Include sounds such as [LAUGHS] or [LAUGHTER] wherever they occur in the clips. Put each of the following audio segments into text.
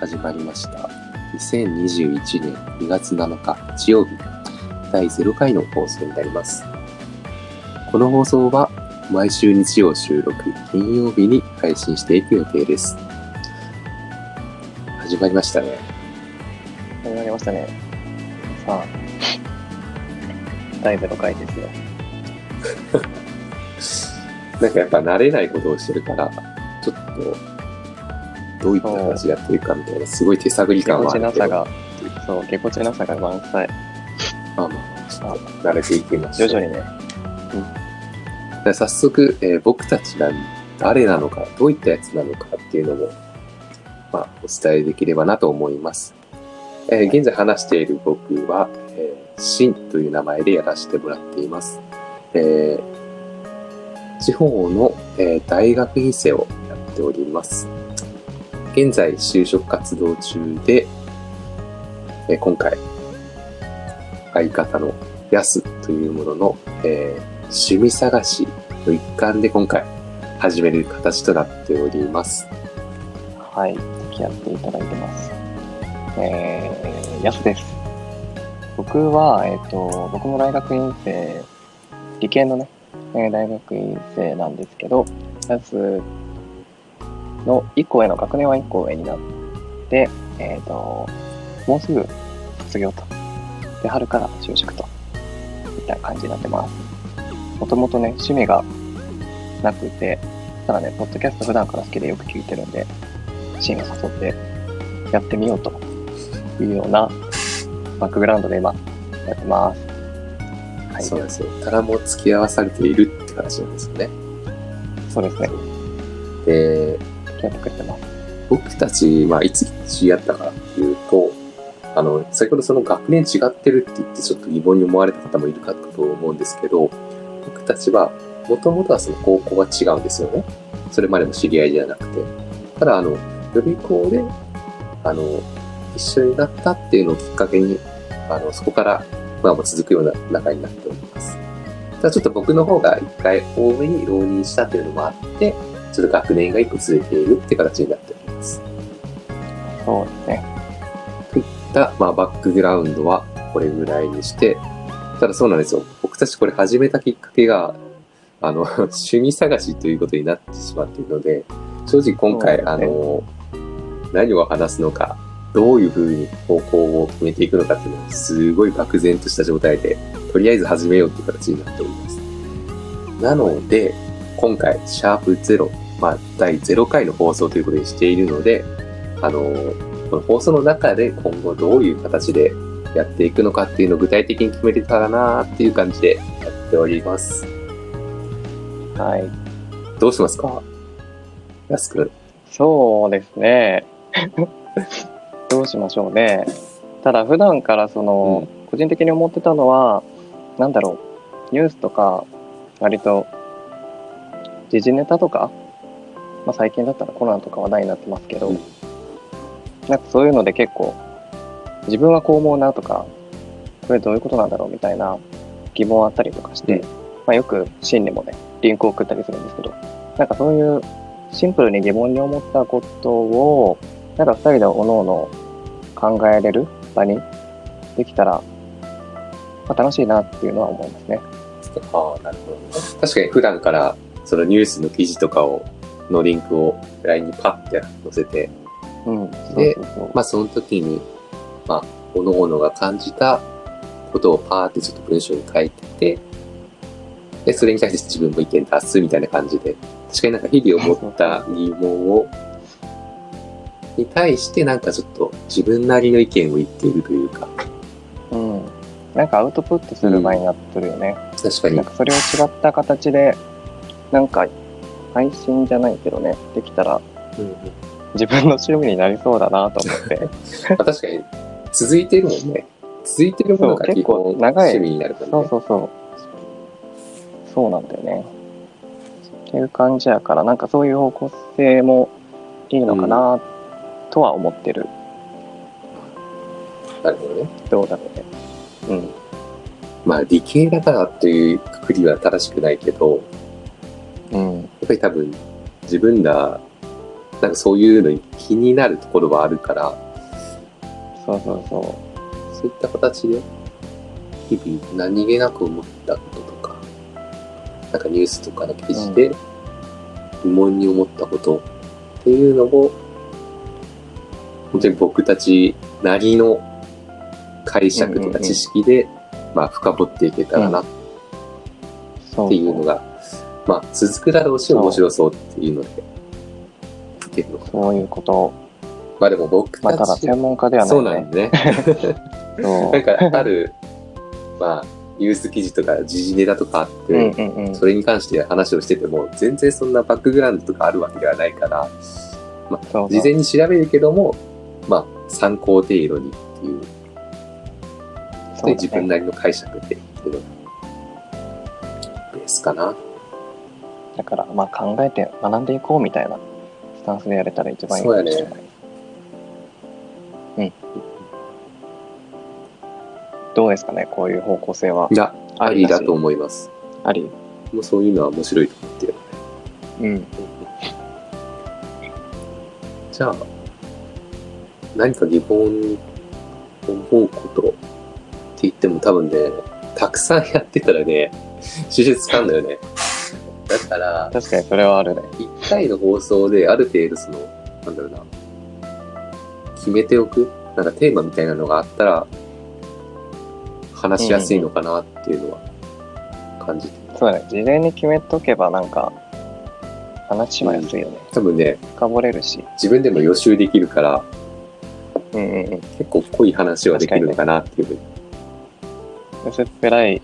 始まりました。2021年2月7日日曜日。第0回の放送になります。この放送は毎週日曜収録金曜日に配信していく予定です。始まりましたね。始まりましたね。さあ、[LAUGHS] 第0回ですよ。[LAUGHS] なんかやっぱ慣れないことをしてるからちょっとどういった話やってるかみたいなすごい手探り感はあるが、そう、ぎこちなさが満載。まあまあ慣れていきましょう徐々にね。じゃあ早速、えー僕たちが誰なのか、どういったやつなのかっていうのも、まあ、お伝えできればなと思います。えー現在話している僕は、えー、シンという名前でやらせてもらっています。えー地方の、えー大学院生をやっております。現在、就職活動中で、えー今回、相方のヤスというものの、えー趣味探しの一環で今回始める形となっております。はい、付き合っていただいてます。えー、ヤスです。僕は、えっ、と、僕も大学院生、理系のね、えー大学院生なんですけど、ヤスの1個上の学年は1個上になって、えっ、と、もうすぐ卒業と。で、春から就職と。いった感じになってます。もともとね、趣味がなくて、ただね、ポッドキャスト普段から好きでよく聞いてるんで、シーンを誘ってやってみようというようなバックグラウンドで今やってます。はい、そうですよ。ただもう付き合わされているって形なんですよね。そうですね。で、やってくれてます。僕たち、まあ、いつ知り合ったかっていうと、あの、先ほどその学年違ってるって言ってちょっと疑問に思われた方もいるかと思うんですけど、僕たちは、もともとはその高校が違うんですよね。それまでの知り合いじゃなくて。ただ、あの、予備校で、あの、一緒になったっていうのをきっかけに、あの、そこから、まあ、もう続くような仲になっております。ただちょっと僕の方が一回多めに浪人したっていうのもあって、ちょっと学年が一個ずれているって形になっております。そうですね。といった、まあ、バックグラウンドはこれぐらいにして、ただそうなんですよ。僕たちこれ始めたきっかけが、あの、[LAUGHS] 趣味探しということになってしまっているので、正直今回、ねの、何を話すのか、どういうふうに方向を決めていくのかっていうのは、すごい漠然とした状態で、とりあえず始めようという形になっております。なので、今回、シャープ0、まあ、第0回の放送ということにしているので、あの、この放送の中で今後どういう形でやっていくのかっていうのを具体的に決めれたらなっていう感じでやっております。はい。どうしますか？やすくん。そうですね。[LAUGHS] どうしましょうね。ただ普段からその、個人的に思ってたのは、なんだろう、ニュースとか、割と、時事ネタとか、まあ最近だったらコロナとか話題になってますけど、うんなんかそういうので結構、自分はこう思うなとか、これどういうことなんだろうみたいな疑問あったりとかして、うんまあよく真にもね、リンクを送ったりするんですけど、なんかそういうシンプルに疑問に思ったことを、なんか二人でおのおの考えれる場にできたら、まあ、楽しいなっていうのは思いますね。ああ、なるほどね。確かに普段からそのニュースの記事とかを、のリンクを LINE にパッて載せて、うん。でまあその時に、まあ、各々が感じたことをパーってちょっと文章に書いてて、で、それに対して自分も意見出すみたいな感じで、確かになんか日々思った疑問を、に対してなんかちょっと自分なりの意見を言っているというか、うん。なんかアウトプットする場になってるよね。確かになんかそれを違った形で、なんか配信じゃないけどね、できたらうんうん自分の趣味になりそうだなと思って。[LAUGHS] まあ、確かに続いてるもんね。続いてるものが結構長い趣味になるからね。そうそうそう。そうなんだよね。っていう感じやから、なんかそういう方向性もいいのかなとは思ってる。なるほどね。どうだろうね。うん。まあ理系だからというくくりは正しくないけど、うん。やっぱり多分自分らなんかそういうのに気になるところはあるから、そうそうそそういった形で、日々何気なく思ったこととか、なんかニュースとかの記事で疑問に思ったことっていうのを、本当に僕たちなりの解釈とか知識で、まあ深掘っていけたらなっていうのが、まあ続くだろうし面白そうっていうので。そういうこと。まあでも僕まあ、ただたち、専門家ではそうなないんね。でね。そう [LAUGHS] [LAUGHS] なんかある、まあ、ニュース記事とか時事ネタとかあって、うんうんうん。それに関して話をしてても、全然そんなバックグラウンドとかあるわけではないから、そうそう事前に調べるけども、まあ、参考程度にっていう、そうだねで自分なりの解釈でっていうのが、ベースかな。だから、まあ考えて学んでいこうみたいなスタンスでやれたら一番いいかもしれない。うん。どうですかね、こういう方向性は。いや、ありだと思います。あり？もうそういうのは面白いと思ってる。うん。じゃあ、何か疑問に思うことって言っても多分ね、たくさんやってたらね、収集つかんだよね。だから、確かにそれはあるね。一回の放送である程度その、なんだろうな、決めておく？なんかテーマみたいなのがあったら、話しやすいのかなっていうのは感じて。そうだね。事前に決めとけばなんか、話は安いよね。多分ね、深掘れるし。自分でも予習できるから、うんうんうん。結構濃い話はできるのかなっていうふうに。薄っぺらい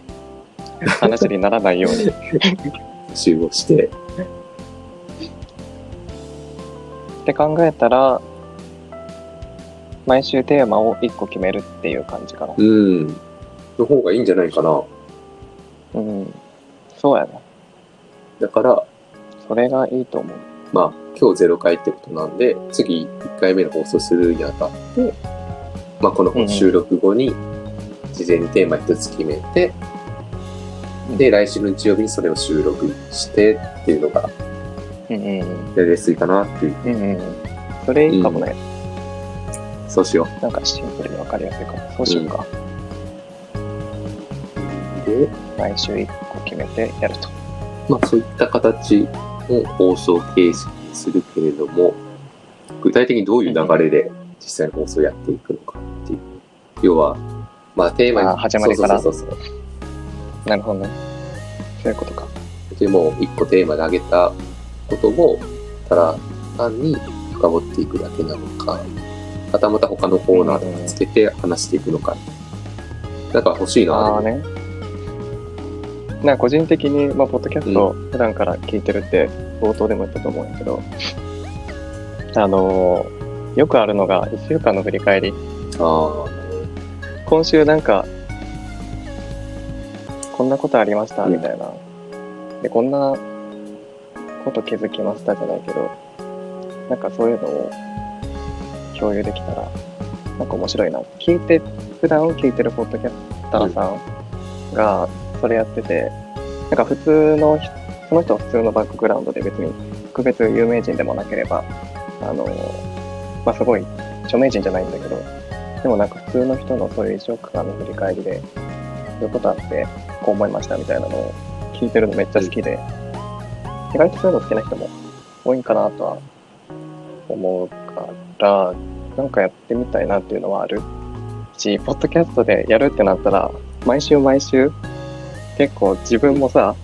話にならないように。[LAUGHS] 予習をして、って考えたら、毎週テーマを1個決めるっていう感じかな。うん。の方がいいんじゃないかな。うん。そうやね。だから、それがいいと思う。まあ、今日0回ってことなんで、次1回目の放送するにあたって、まあ、この収録後に、事前にテーマ一つ決めて、で、来週の日曜日にそれを収録してっていうのが、うんうんやりやすいかなっていう。うん。うんうん。それいいかもね。そうしよなんかシンプルに分かりやすいかも。そうしようか。う。で、毎週1個決めてやると。まあ、そういった形の放送形式にするけれども、具体的にどういう流れで実際の放送をやっていくのかっていう。要は、まあ、テーマに。あー始まりからそうそうそうそう。なるほどね。そういうことか。でも、一個テーマで挙げたことを、ただ単に深掘っていくだけなのか、はたまた他のコーナーとかつけて話していくのか。なんか欲しいな。ああね。なんか個人的に、まあ、ポッドキャスト普段から聞いてるって冒頭でも言ったと思うんやけど、あのーよくあるのが1週間の振り返り。あ今週なんか、こんなことありましたうんみたいな。で、こんなこと気づきましたじゃないけど、なんかそういうのを共有できたら、なんか面白いな。聞いて、普段聞いてるポッドキャスターさんがそれやってて、なんか普通の人、その人は普通のバックグラウンドで別に特別有名人でもなければ、あの、まあ、すごい著名人じゃないんだけど、でもなんか普通の人のそういう1週間の振り返りで、そういうことあって、こう思いましたみたいなのを聞いてるのめっちゃ好きで、意外とそういうの好きな人も多いんかなとは思うから、なんかやってみたいなっていうのはある？し、ポッドキャストでやるってなったら、毎週毎週、結構自分もさ、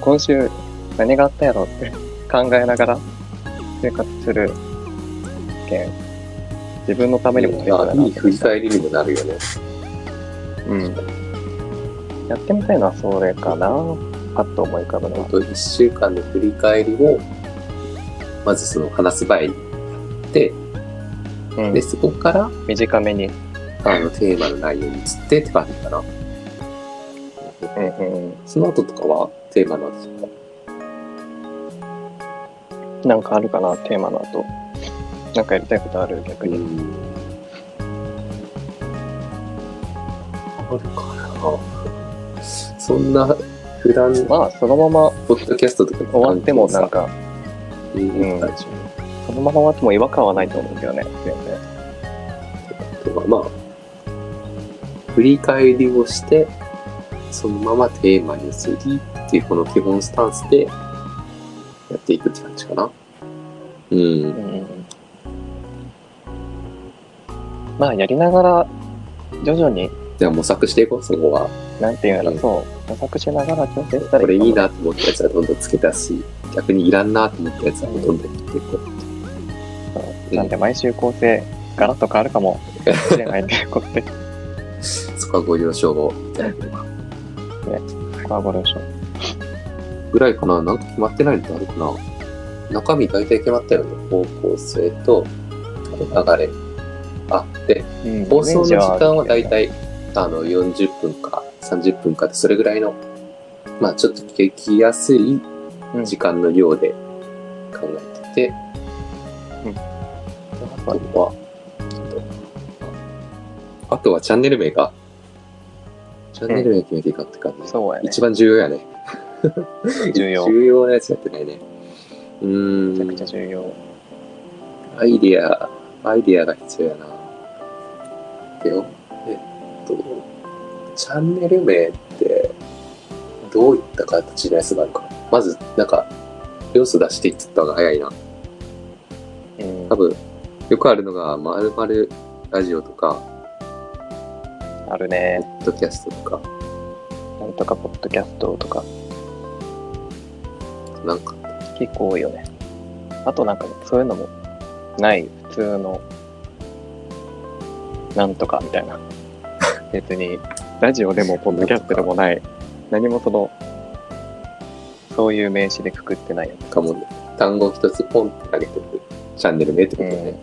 今週何があったやろって [LAUGHS] 考えながら生活するけん、自分のためにもいい振り返りにもなるよね。うん。やってみたいのはそれかな。パッと思い浮かぶのは。本当1週間の振り返りを、まずその話す前にやって、うんで、そこから、短めに。あの、テーマの内容に移ってって感じかな。うんうんうん。その後とかは、テーマの後とか？なんかあるかな、テーマの後。なんかやりたいことある？逆に。ん。あるかな。そんな、普段、まあ、そのままポッドキャストとかに終わってもなんか、うんそのまま終わっても違和感はないと思うけどね、全然。とか、まあ、振り返りをして、そのままテーマに移りっていうこの基本スタンスでやっていくって感じかな。うん。うん。まあ、やりながら、徐々に、じゃあ模索していこう、そこは。なんていうの、うんそう、模索しながら調整したらこれいいなと思ったやつはどんどんつけたし、逆にいらんなと思ったやつはどんどん切っていこう。なんで、毎週構成、ガラッと変わるかもしれないということで、そこはご了承をいただければ。ここはご了承。ぐらいかななんか決まってないのってあるかな中身大体決まったよね。方向性と、流れ。あ、で、うん放送の時間は大体、あの、40分か30分かで、それぐらいの、まあちょっと聞きやすいうん時間の量で考えてて、あとは、あとはチャンネル名が、チャンネル名決めていかって感じ。そうやね。一番重要やね。[LAUGHS] 重要重要なやつやってないね。うめちゃく。ちゃ重要。アイディア、アイディアが必要やな。でよ、えっと、チャンネル名って、どういった形のやつがあるかな。まず、なんか、要素出していった方が早いな。うん多分、よくあるのが、まるまるラジオとか、あるね。ポッドキャストとか、なんとかポッドキャストとか、なんか、結構多いよね。あとなんか、そういうのもない、普通の、なんとかみたいな。別に、ラジオでもポッドキャストでもない、何もその、そういう名詞でくくってないやつ。かもね、単語一つポンって投げてるチャンネル名ってことね。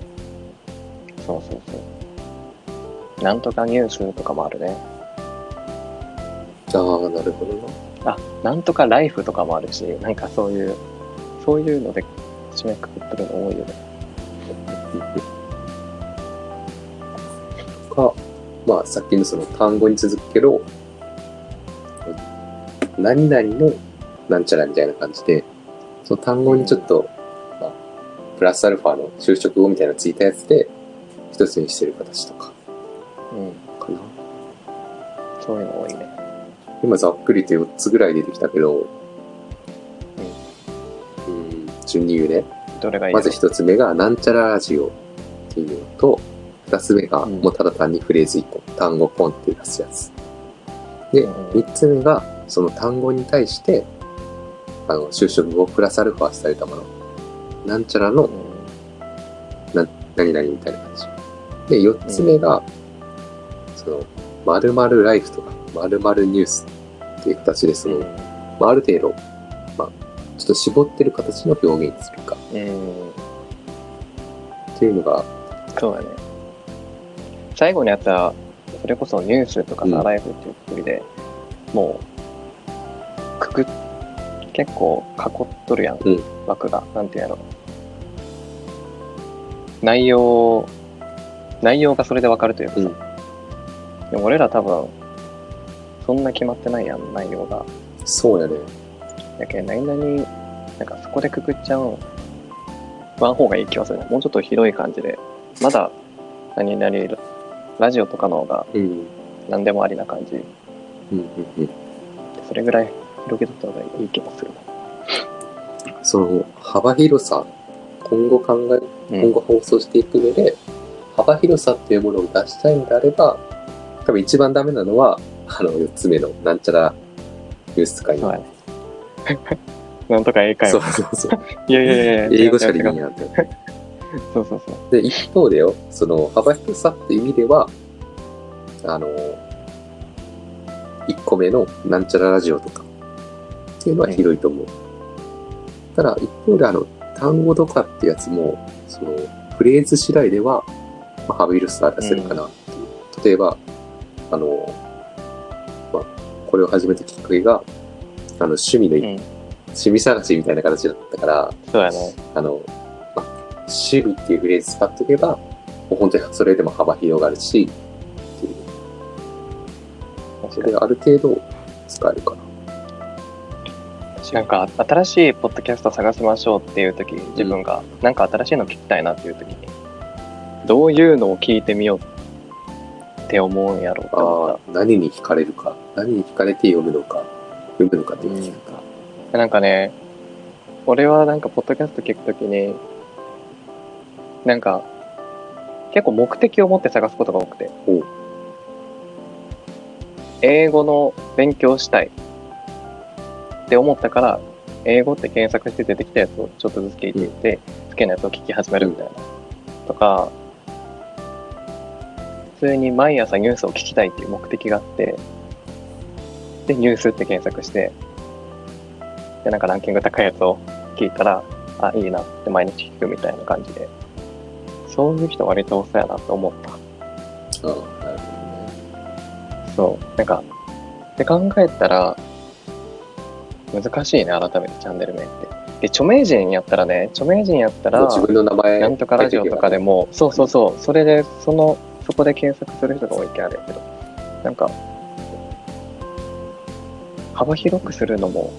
そうそうそう。なんとかニュースとかもあるね。ああ、なるほどな。あ、なんとかライフとかもあるし、なんかそういう、そういうので締めくくってるの多いよね。[LAUGHS] まあさっきのその単語に続くけど、何々のなんちゃらみたいな感じで、その単語にちょっと、まあ、プラスアルファの就職語みたいなのついたやつで、一つにしてる形とかうん。かな。そういうの多いね。今ざっくりと4つぐらい出てきたけど、うん、順に言うね。どれがいいまず一つ目が、なんちゃらラジオっていうのと、二つ目が、うんもうただ単にフレーズ一個、単語ポンって出すやつ。でうん、三つ目が、その単語に対して、あの、就職後プラスアルファされたもの。なんちゃらのうん何々みたいな感じ。で、四つ目が、その、〇〇ライフとか、〇〇ニュースっていう形で、その、まあ、ある程度、まあ、ちょっと絞ってる形の表現にするかうん。っていうのが、そうだね。最後のやつは、それこそニュースとかさ、うんライフっていうくくりで、もう、くくっ、結構囲っとるやん、うん枠が。なんていうやろ。内容、内容がそれでわかるというかさ。うんでも俺ら多分、そんな決まってないやん、内容が。そうやね。だけど、何々、なんかそこでくくっちゃう、ワン方がいい気はするね。もうちょっと広い感じで、まだ、何々、ラジオとかの方がうん。何でもありな感じ。うんうんうん。それぐらい広げとった方がいい気もするその幅広さ、今後考え、な。今後放送していく上で、幅広さっていうものを出したいのであれば、多分一番ダメなのは、あの、四つ目の、なんちゃらニュースとかに。そうやね。[LAUGHS] なんとか英会そう話。そうそう。いやいやいや英語しかでき違う違うんやんって。そうそうそう。で、一方でよ、その幅広さっていう意味では、あの、一個目のなんちゃらラジオとかっていうのは広いと思う。ただ、一方であの、単語とかってやつも、その、フレーズ次第では、まあ、幅広さ出せるかなっていう。例えば、あの、まあ、これを始めたきっかけが、あの、趣味の、うん。趣味探しみたいな形だったから、そうやね。あの、まあ、趣味っていうフレーズ使っておけば、もう本当にそれでも幅広がるし、っていう。それである程度使えるかな。話なんか新しいポッドキャスト探しましょうっていう時自分がなんか新しいの聞きたいなっていう時にどういうのを聞いてみようって思うんやろうって思っああ、何に惹かれるか、何に惹かれて読むのか、読むのかっていうか。たなんかね俺はなんかポッドキャスト聞く時になんか結構目的を持って探すことが多くて。英語の勉強したい。って思ったから英語って検索して出てきたやつをちょっとずつ聞いていって、好きなやつを聞き始めるみたいな、とか普通に毎朝ニュースを聞きたいっていう目的があってでニュースって検索してでなんかランキング高いやつを聞いたらあいいなって毎日聞くみたいな感じでそういう人割とそうやなと思ったああ、なるほどね。そう。なんか、って考えたら、難しいね、改めてチャンネル名って。で、著名人やったらね、著名人やったら、自分の名前なんとかラジオとかでも、そうそうそう、それで、その、そこで検索する人が多いけあれやけど、なんか、幅広くするのも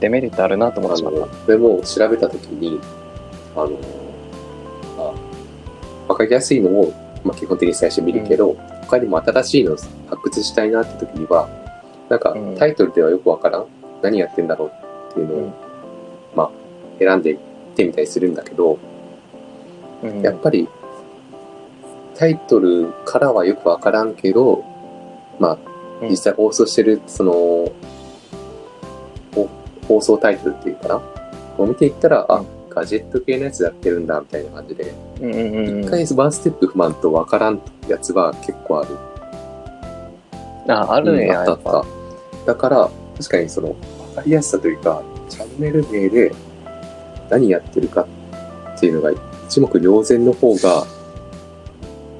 デメリットあるなと思っあてしまった。の、これも調べたときに、あの、あ、わかりやすいのを、まあ、基本的に最初見るけど、他にも新しいのを発掘したいなって時には、なんかうん。タイトルではよくわからん、何やってんだろうっていうのを、うん。まあ、選んでいってみたりするんだけど、うん。やっぱり、タイトルからはよくわからんけど、まあ、うん。実際放送してる、その、ほ放送タイトルっていうかなを見ていったら、あうん、ガジェット系のやつやってるんだ、みたいな感じで、うんうんうん一回ワンステップ踏まんとわからんやつは結構ある。あ、あるんや、うんあったあっ。た。だから、確かにその、わかりやすさというか、チャンネル名で何やってるかっていうのが一目瞭然の方が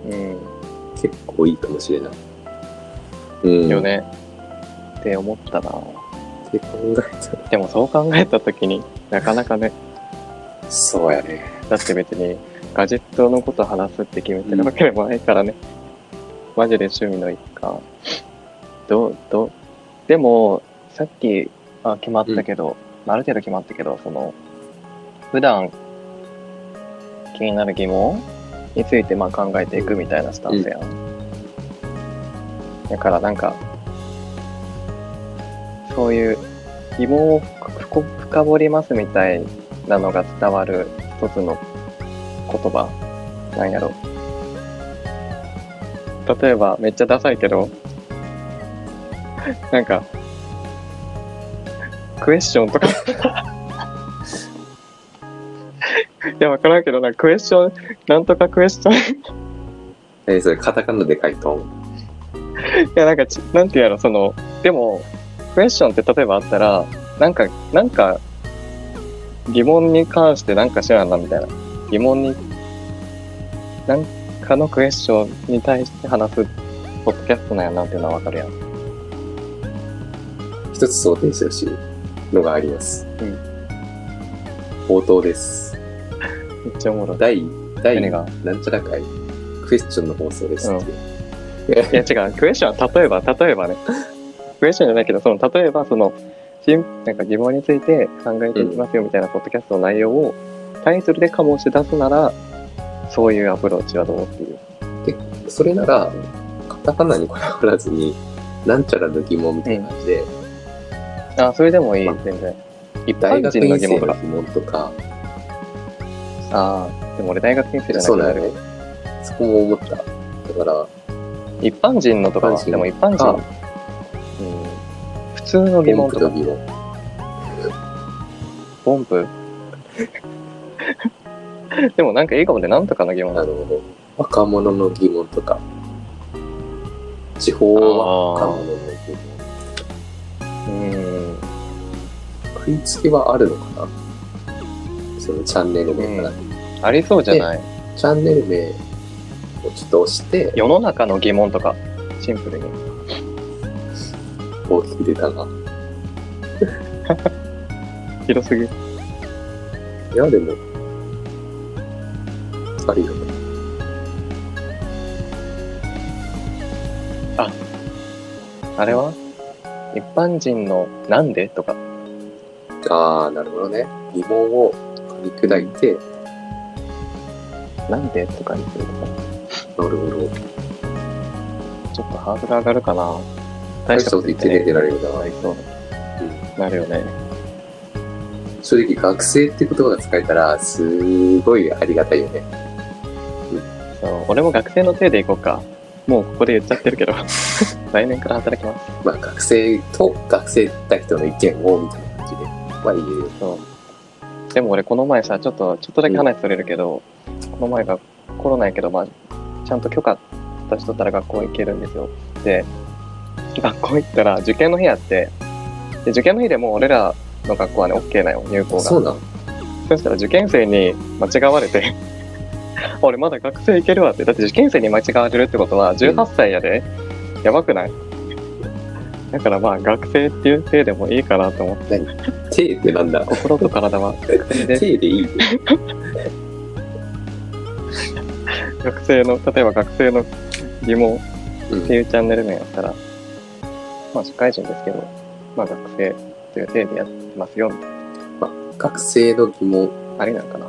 うん。結構いいかもしれない。うん。よね。って思ったな。って考えたら、でもそう考えたときになかなかね、そうやね。だって別にガジェットのこと話すって決めてるわけでもないからね。マジで趣味の一環。どう、どう、でも、さっき、あ、決まったけど、ある程度決まったけど、その、普段気になる疑問についてまあ考えていくみたいなスタンスやん。だからなんか、そういう疑問を深深掘りますみたいなのが伝わる一つの言葉なんやろ。例えばめっちゃダサいけど [LAUGHS] なんかクエスチョンとか。[LAUGHS] いやわからんけどなクエスチョンなんとかクエスチョン。いえーそれカタカナで書いとん？やなんかちなんていうやろそのでもクエスチョンって例えばあったらなんかなんか疑問に関してなんか知らんなみたいな疑問になんかのクエスチョンに対して話すポッドキャストなんやなっていうのはわかるやん一つ想定してほしいのがあります。うん冒頭です。めっちゃおもろい第、第、なんちゃら会、クエスチョンの放送ですって。いや違う、クエスチョンは例えば、例えばね。クエスチョンじゃないけど、その例えば、その、なんか疑問について考えていきますよみたいなポッドキャストの内容をタイトルで醸し出すなら、そういうアプローチはどうっていう。それなら、カタカナにこだわらずに、なんちゃらの疑問みたいな感じで、あ、それでもいいまあ、全然。一大般人の疑問とか。の疑問とか、ああ、でも俺大学院生じゃなくてそうだよね。そこも思った。だから、一般人のとかでも一般人、通の疑問とか、ポンプ。[LAUGHS] でもなんかいいかもね、なんとかの疑問あの、若者の疑問とか、地方若者の疑問。うん。食いつきはあるのかな？そのチャンネル名から。ありそうじゃない？チャンネル名をちょっと押して、世の中の疑問とか、シンプルに。大きく出たな。[LAUGHS] 広すぎる。いや、でも、ありだと。あれは？一般人のなんで？とか、ああ、なるほどね。疑問を噛み砕いて、なんで？とかにするとか、なるほど。ちょっとハードル上がるかな。大したこと言ってねえってなるよな。なりそうなるよね。正直、学生って言葉が使えたら、すごいありがたいよね。そう俺も学生の手でいこうか。もうここで言っちゃってるけど、[LAUGHS] 来年から働きます。まあ、学生と学生だ人の意見を、みたいな感じで、まあ言える。そう。でも俺この前さ、ちょっと、ちょっとだけ話それるけど、この前がコロナやけど、まあ、ちゃんと許可出しとったら学校行けるんですよ。で、学校行ったら受験の日やって、で受験の日でもう俺らの学校はね、OK なよ、入校が。そうなのそしたら受験生に間違われて、[LAUGHS] 俺まだ学生行けるわって。だって受験生に間違われるってことは18歳やで。やばくない？だからまあ学生っていう体でもいいかなと思って。手ってなんだ？心と体は学生でいい？よ。学生の、例えば学生の疑問うんっていうチャンネル名やったら、まあ社会人ですけど、まあ学生という体でやってますよ、みたい学生の疑問。な。ありなんかな。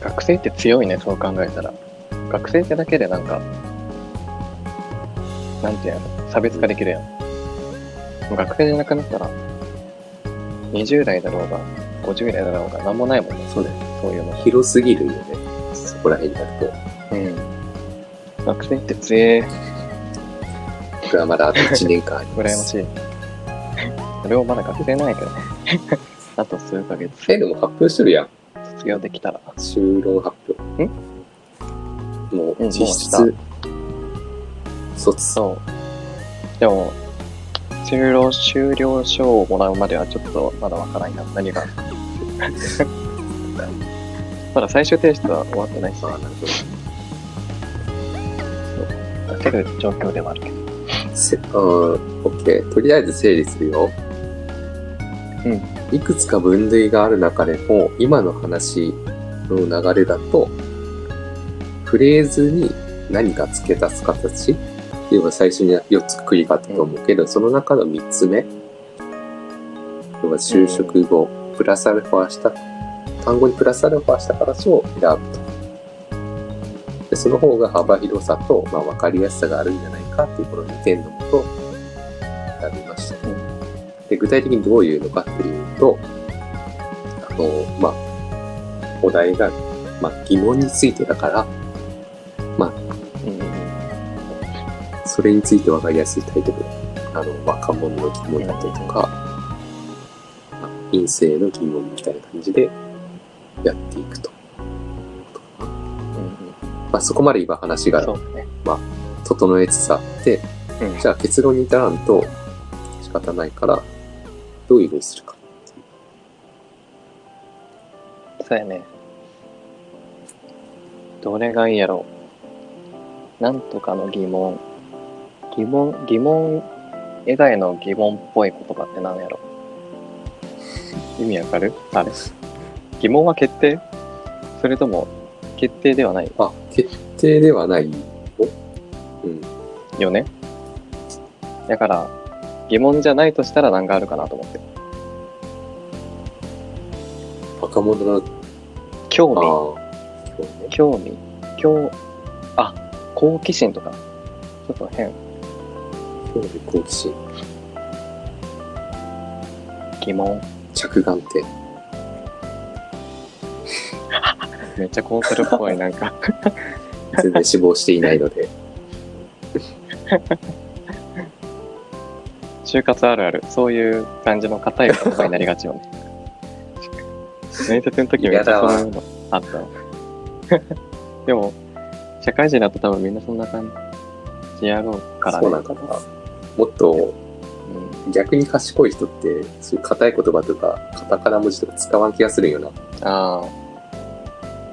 学生って強いね、そう考えたら。学生ってだけでなんか、なんていうの、差別化できるやん。もう学生じゃなくなったら、20代だろうが、50代だろうが、なんもないもんね、そうだよ。そういうの。広すぎるよね。そこら辺になると。うん。学生って強え、僕はまだあと1年間ありま。[LAUGHS] 羨ますしい。俺もまだ学生なんやけどね。[LAUGHS] あと数ヶ月、え、でも発表してるやん。卒業できたら。修論発表。んもううん実質もう、卒。そう。でも、終了、終了証をもらうまではちょっとまだわからんな。何が。[LAUGHS] まだ最終提出は終わってないし、ああ、なるほ出せる状況ではあるけど。ど。せうん、オッケー。とりあえず整理するよ。うん。いくつか分類がある中でも、今の話の流れだと、フレーズに何か付け足す形？っていうのが最初に4つくりがあったと思うけど、その中の3つ目？要は就職後、プラスアルファした、単語にプラスアルファした形を選ぶと。でその方が幅広さと、まあ、分かりやすさがあるんじゃないかっていうこの2点のもと選びました。で具体的にどういうのかっていうと、あの、まあ、お題が、まあ、疑問についてだから、うんうんうん。それについて分かりやすいタイトル。あの、若者の疑問だったりとか、まあ陰性の疑問みたいな感じでやっていくと。まあ、そこまで今話がうんそうだね。整えつつあって、うんじゃあ結論に至らんと仕方ないから、どういうふうにするか。そうやね。どれがいいやろう。なんとかの疑問。疑問、疑問以外の疑問っぽい言葉って何やろ意味わかる？あれ。疑問は決定？それとも決定ではない？あ、決定ではない。よねだから、疑問じゃないとしたら何があるかなと思って。若者の、興味。興味。興、あ、好奇心とか。ちょっと変。興味好奇心、疑問。着眼点。[LAUGHS] めっちゃコンサルっぽい、なんか。[LAUGHS] 全然死亡していないので。就活あるある。そういう感じの硬い言葉になりがちよね。面接の時めっちゃそういうのあったの。でも、社会人だと多分みんなそんな感じやろうからね。そうなんかな。もっとうん、逆に賢い人って、そういう硬い言葉とか、カタカナ文字とか使わん気がするんよな。ああ。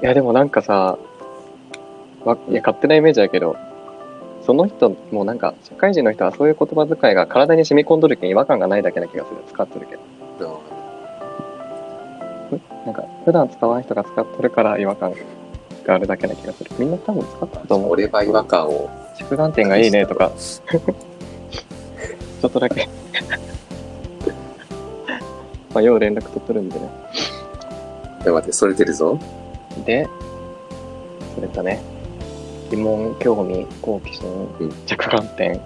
いや、でもなんかさ、わいや、勝手なイメージだけど、その人もなんか、社会人の人はそういう言葉遣いが体に染み込んどるけん違和感がないだけな気がする。使っとるけど。なんか、普段使わん人が使っとるから違和感があるだけな気がする。みんな多分使ったと思う。俺は違和感を、着眼点がいいねとか。ちょっとだけ。まあ、よう連絡取ってるんでね。や待って、それてるぞ。で、それとね、疑問、興味、好奇心、うん着眼点。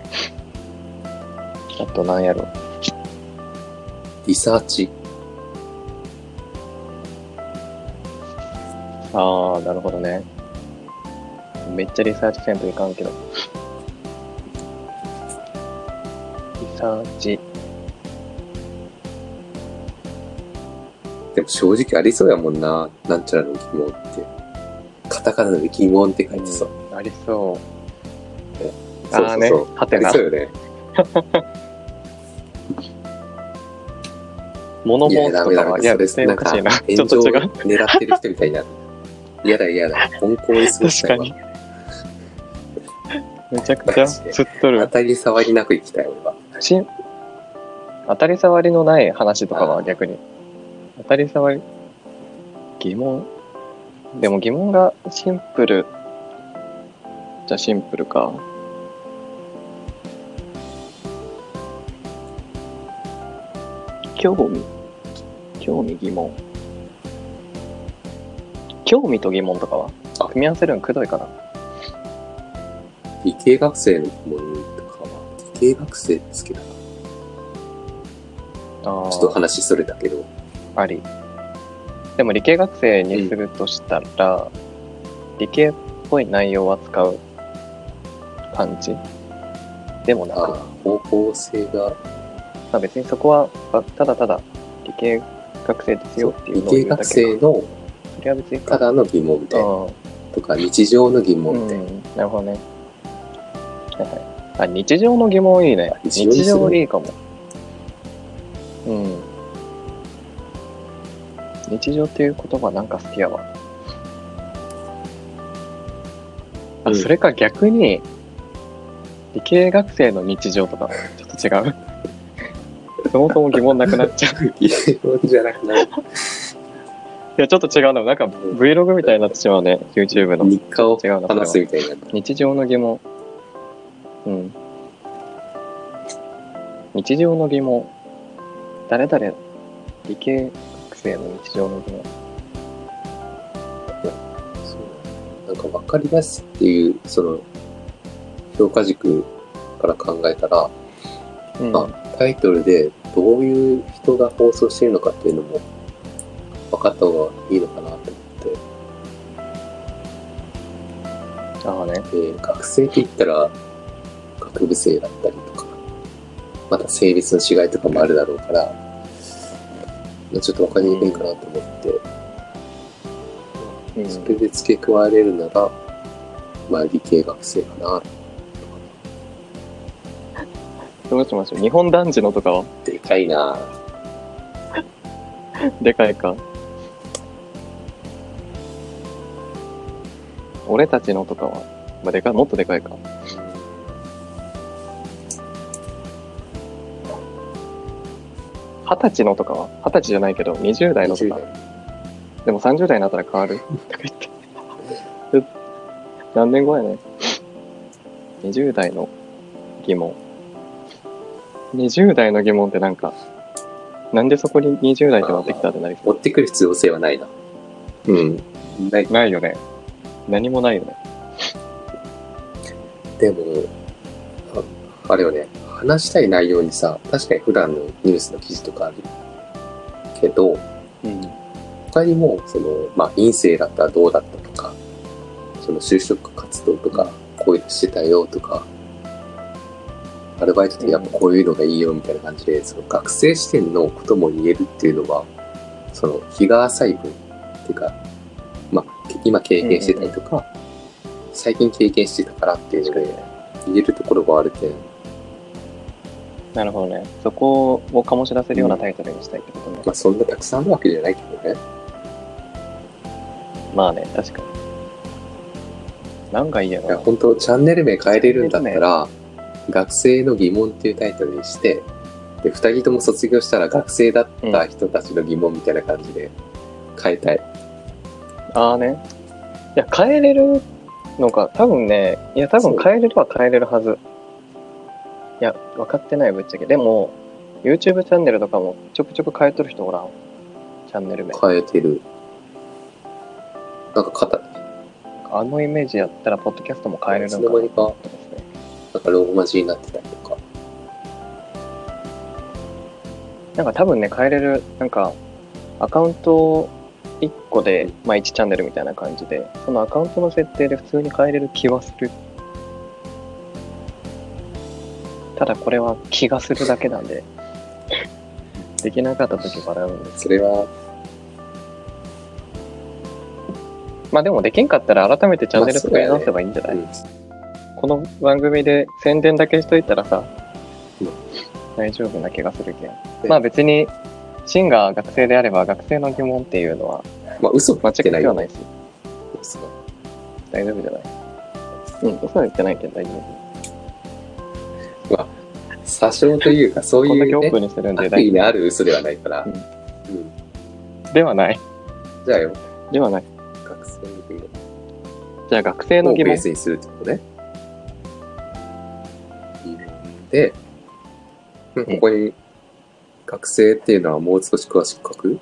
あと何やろ。リサーチ。ああ、なるほどね。めっちゃリサーチせんといかんけど。リサーチ。でも正直ありそうやもんな。なんちゃらの疑問って。カタカナで疑問って書いてさ。ありそう。そうあーねそうそう。はてなそうよね。[LAUGHS] 物いや、申すとかは。いや、それ絶対なんかおかしいな。ちょっと違う。狙ってる人みたいになる。嫌だ嫌だ。本校 [LAUGHS] に過ごしたいわ。めちゃくちゃ釣っと当る。たり障りなく行きたい、俺は。当たり障りのない話とかは逆に。当たり障り、疑問でも疑問がシンプル。じゃシンプルか。興味興味疑問。興味と疑問とかは？あ組み合わせるのくどいかな。理系学生の疑問とかは、理系学生ですけど、あちょっとー話それたけど、あり。でも理系学生にするとしたら、理系っぽい内容を扱う感じでもなく、あ方向性が、まあ、別にそこはあただただ理系学生ですよっていう理のを言系学生のそれは別にただの疑問みたいな、あとか日常の疑あ問みたいな。うん、なるほどね。はいはい。あ、日常の疑問いいね。日常いいかも。うん。日常っていう言葉なんか好きやわ。あ、うんそれか逆に、理系学生の日常とか、ちょっと違う。[LAUGHS] そもそも疑問なくなっちゃう。い [LAUGHS] 疑問じゃなくなる。や、ちょっと違うな。なんか Vlog みたいになってしまうね。YouTube の。日課を話すみたいになる。日常の疑問。うん。日常の疑問。誰々、理系学生の日常の疑問。そうなんか分かりやすいっていう、その、評価軸から考えたら、うん。あタイトルでどういう人が放送してるのかっていうのも分かった方がいいのかなと思って。ああね。で学生って言ったら学部生だったりとか、また性別の違いとかもあるだろうから、まあちょっと分かりにくいかなと思って、うん。それで付け加えれるなら、まあ理系学生かな。どうしましょう。日本男児のとかは？でかいな [LAUGHS] でかいか。俺たちのとかは、まあ、でかい、もっとでかいか。二十歳のとかは？二十歳じゃないけど、20代のと20か代。でも30代になったら変わるとか言って。え [LAUGHS] 何年後やね ?20 代の疑問。20代の疑問ってなんか、なんでそこに20代ってなってきたってなりそう？持ってくる必要性はないな。うん。ない。ないよね。何もないよね。でも、ああれよね、話したい内容にさ、確かに普段のニュースの記事とかあるけど、うん。他にも、その、まあ、陰性だったらどうだったとか、その就職活動とか、こういうのしてたよとか、アルバイトでやっぱこういうのがいいよみたいな感じで、その学生視点のことも言えるっていうのは、その日が浅い分っていうか、まあ、今経験してたりとか、最近経験してたからっていうので、言えるところがあるけん、なるほどね。そこを醸し出せるようなタイトルにしたいってことね。まあそんなたくさんあるわけじゃないけどね。まあね、確かに。なんかいいやいや、ろ本当チャンネル名変えれるんだったら、学生の疑問っていうタイトルにして、で、二人とも卒業したら学生だった人たちの疑問みたいな感じで変えたい。な。ああね。いや、変えれるのか、多分ね、いや、多分変えれるは変えれるはず。いや、分かってないぶっちゃけ。でも、YouTube チャンネルとかもちょくちょく変えとる人おらん。チャンネル名。変えてる。なんか肩、あのイメージやったら、ポッドキャストも変えれるいつのかなの間にか。なんかローマ字になってたりとか。なんか多分ね、変えれる、なんか、アカウント1個で、まあ1チャンネルみたいな感じで、そのアカウントの設定で普通に変えれる気はする。ただこれは気がするだけなんで、[LAUGHS] できなかった時笑うんです。それは、まあでもできんかったら改めてチャンネル作り直せばいいんじゃない、うんこの番組で宣伝だけしといたらさ、うん大丈夫な気がするけん。でまあ別に、シンが学生であれば学生の疑問っていうのはまあ、嘘間違いではない。し、嘘大丈夫じゃない？うん、嘘は言ってないけど大丈夫。詐称というか、そうこんだけいうね、オープンにしてるんである嘘ではないから。うんうん。夫。ではない。じゃあよ、ではない。学生の疑問じゃあ学生のを疑問。ベースにするってことね。で、うんここに学生っていうのはもう少し詳しく書く？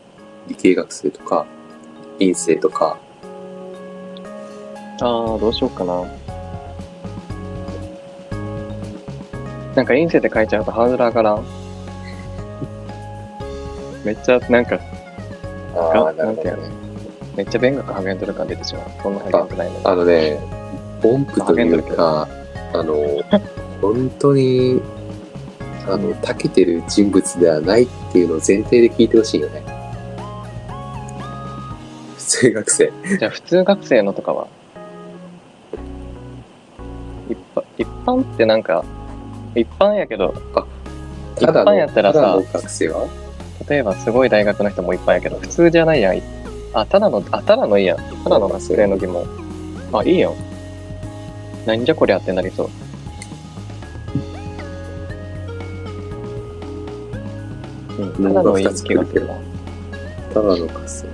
理系学生とか、院生とか、ああ、どうしようかな。なんか、院生で書いちゃうとハードル上がらん？[LAUGHS] めっちゃ、なんか、ああ、がなるほどね。めっちゃ勉学励んでる感出てしまう。そんな励んでないのに。あのね、音符というか、あの、本当に、あの、長けてる人物ではないっていうのを前提で聞いてほしいよね。普通学生。じゃあ、普通学生のとかは？一般一般ってなんか、一般やけど、一ただの、般やったらさただの学生は？例えばすごい大学の人もいっぱいやけど、普通じゃないやん。あ、ただの、あ、ただのいいやん。ただの学生の疑問。あ、いいやん。なんじゃこりゃってなりそう。ただのいい気がするな。ただの学生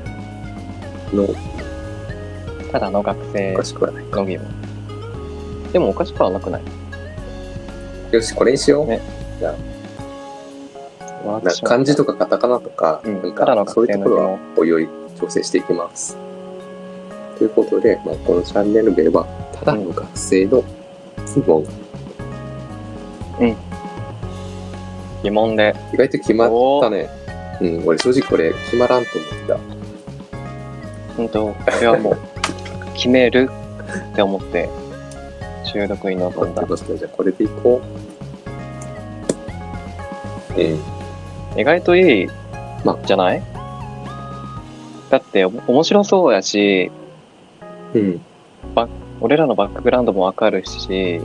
のただの学生おかしくはないか。の疑問。でもおかしくはなくない？よし、これにしよう。ねな漢字とかカタカナとか、うんなんかそういうところは学おいおい調整していきます。ということで、まあ、このチャンネル名は、ただの学生の疑問。疑問で。意外と決まったね。うん、俺正直これ決まらんと思ってた。本当？これはもう、決めるって思って、収録に臨んだじゃあこれでいこう。うん。意外といい、まじゃない？だって、お面白そうやし、うん。俺らのバックグラウンドもわかるし、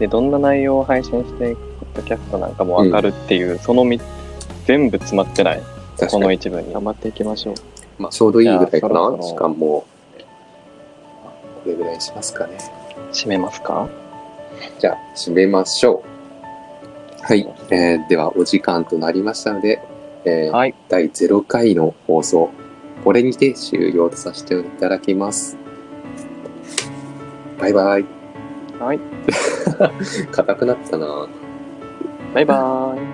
で、どんな内容を配信していくポッドキャストなんかもわかるっていう、そのみ全部詰まってない。こ。の一部に。頑張っていきましょう。まあ、ちょうどいいぐらいかな。ろ時間も。これぐらいにしますかね。締めますか？じゃあ、締めましょう。はい。えーでは、お時間となりましたので、えーはい。第0回の放送、これにて終了とさせていただきます。バイバイ。はい。[LAUGHS] 硬くなったなバイバーイ。